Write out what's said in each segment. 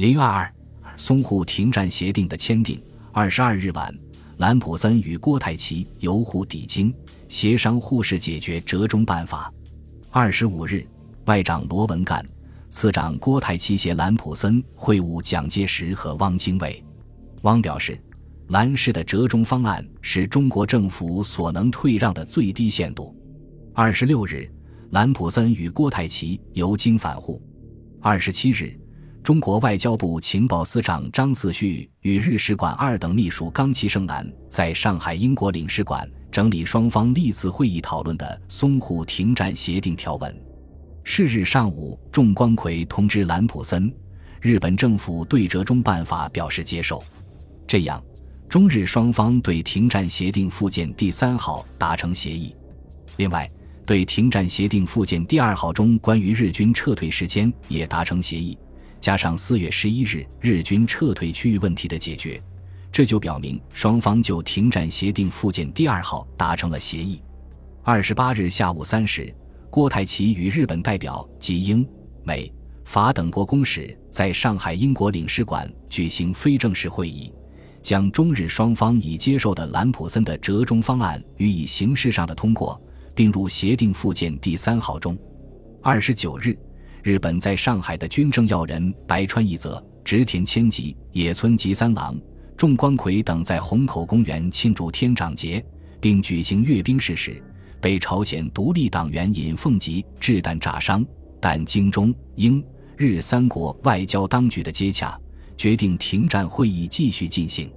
零二二淞沪停战协定的签订。二十二日晚，兰普森与郭泰祺由沪抵京，协商沪事解决折中办法。二十五日，外长罗文干、次长郭泰祺携兰普森会晤蒋介石和汪精卫。汪表示，兰氏的折中方案是中国政府所能退让的最低限度。二十六日，兰普森与郭泰祺由京返沪。二十七日。中国外交部情报司长张嗣绪与日使馆二等秘书冈崎胜男在上海英国领事馆整理双方历次会议讨论的淞沪停战协定条文。是日上午，仲光葵通知兰普森，日本政府对折中办法表示接受。这样，中日双方对停战协定附件第三号达成协议。另外，对停战协定附件第二号中关于日军撤退时间也达成协议。加上四月十一日日军撤退区域问题的解决，这就表明双方就停战协定附件第二号达成了协议。二十八日下午三时，郭泰祺与日本代表及英、美、法等国公使在上海英国领事馆举行非正式会议，将中日双方已接受的兰普森的折中方案予以形式上的通过，并入协定附件第三号中。二十九日。日本在上海的军政要人白川义则、植田千吉、野村吉三郎、重光葵等在虹口公园庆祝天长节，并举行阅兵式时，被朝鲜独立党员尹凤吉掷弹炸伤。但经中英日三国外交当局的接洽，决定停战会议继续进行。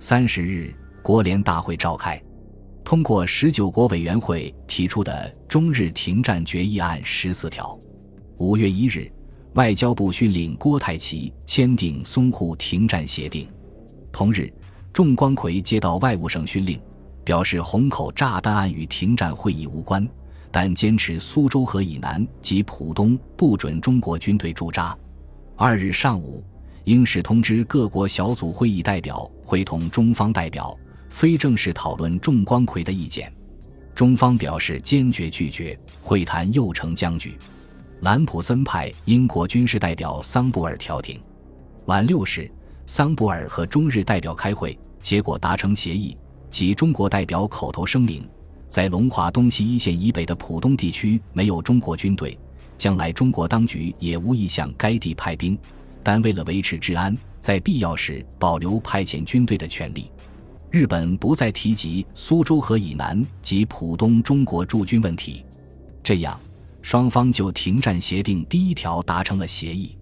三十日，国联大会召开，通过十九国委员会提出的中日停战决议案十四条。五月一日，外交部训令郭泰祺签订淞沪停战协定。同日，仲光葵接到外务省训令，表示虹口炸弹案与停战会议无关，但坚持苏州河以南及浦东不准中国军队驻扎。二日上午，英使通知各国小组会议代表会同中方代表非正式讨论仲光葵的意见，中方表示坚决拒绝，会谈又成僵局。兰普森派英国军事代表桑布尔调停。晚六时，桑布尔和中日代表开会，结果达成协议，即中国代表口头声明，在龙华东西一线以北的浦东地区没有中国军队，将来中国当局也无意向该地派兵，但为了维持治安，在必要时保留派遣军队的权利。日本不再提及苏州河以南及浦东中国驻军问题。这样。双方就停战协定第一条达成了协议，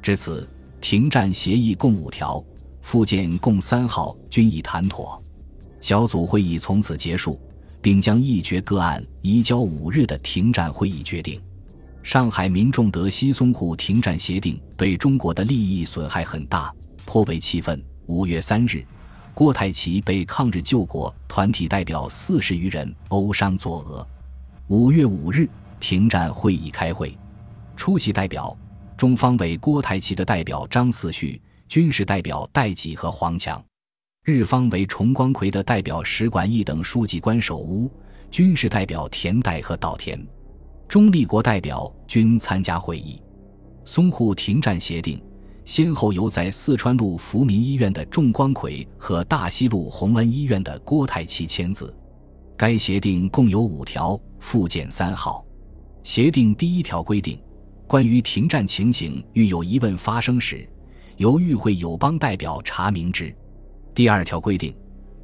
至此，停战协议共五条，附件共三号均已谈妥。小组会议从此结束，并将议决个案移交五日的停战会议决定。上海民众得悉淞沪停战协定对中国的利益损害很大，颇为气愤。五月三日，郭泰祺被抗日救国团体代表四十余人殴伤作额。五月五日。停战会议开会，出席代表中方为郭台祺的代表张四绪，军事代表戴季和黄强；日方为重光葵的代表石管义等书记官守屋，军事代表田代和岛田。中立国代表均参加会议。淞沪停战协定先后由在四川路福民医院的仲光葵和大西路洪恩医院的郭台祺签字。该协定共有五条，附件三号。协定第一条规定，关于停战情形，遇有疑问发生时，由与会友邦代表查明之。第二条规定，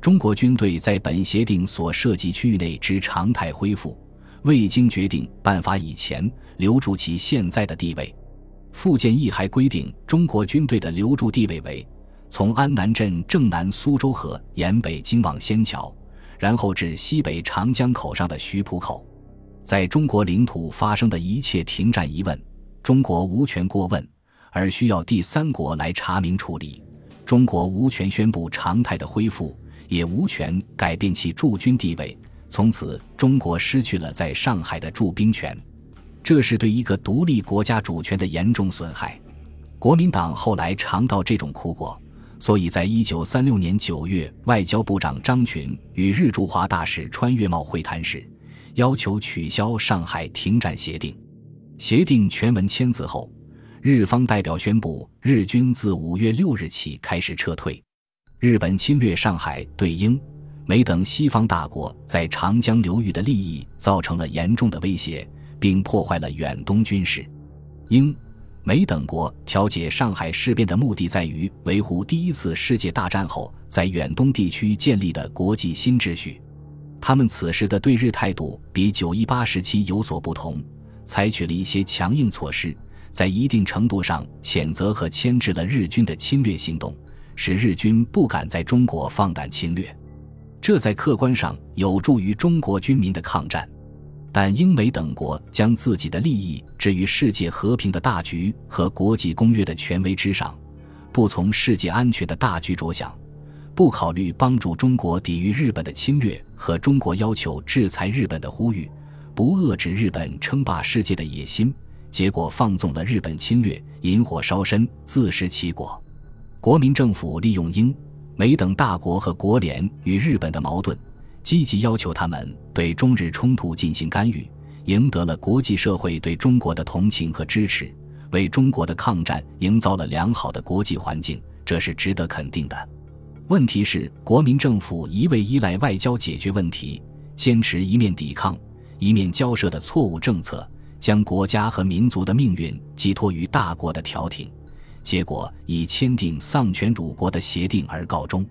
中国军队在本协定所涉及区域内之常态恢复，未经决定办法以前，留住其现在的地位。附件一还规定，中国军队的留驻地位为从安南镇正南苏州河沿北经往仙桥，然后至西北长江口上的徐浦口。在中国领土发生的一切停战疑问，中国无权过问，而需要第三国来查明处理。中国无权宣布常态的恢复，也无权改变其驻军地位。从此，中国失去了在上海的驻兵权，这是对一个独立国家主权的严重损害。国民党后来尝到这种苦果，所以在一九三六年九月，外交部长张群与日驻华大使川越茂会谈时。要求取消上海停战协定。协定全文签字后，日方代表宣布，日军自五月六日起开始撤退。日本侵略上海，对英、美等西方大国在长江流域的利益造成了严重的威胁，并破坏了远东军事。英、美等国调解上海事变的目的在于维护第一次世界大战后在远东地区建立的国际新秩序。他们此时的对日态度比九一八时期有所不同，采取了一些强硬措施，在一定程度上谴责和牵制了日军的侵略行动，使日军不敢在中国放胆侵略。这在客观上有助于中国军民的抗战。但英美等国将自己的利益置于世界和平的大局和国际公约的权威之上，不从世界安全的大局着想，不考虑帮助中国抵御日本的侵略和中国要求制裁日本的呼吁，不遏制日本称霸世界的野心，结果放纵了日本侵略，引火烧身，自食其果。国民政府利用英美等大国和国联与日本的矛盾。积极要求他们对中日冲突进行干预，赢得了国际社会对中国的同情和支持，为中国的抗战营造了良好的国际环境，这是值得肯定的。问题是，国民政府一味依赖外交解决问题，坚持一面抵抗一面交涉的错误政策，将国家和民族的命运寄托于大国的调停，结果以签订丧权辱国的协定而告终。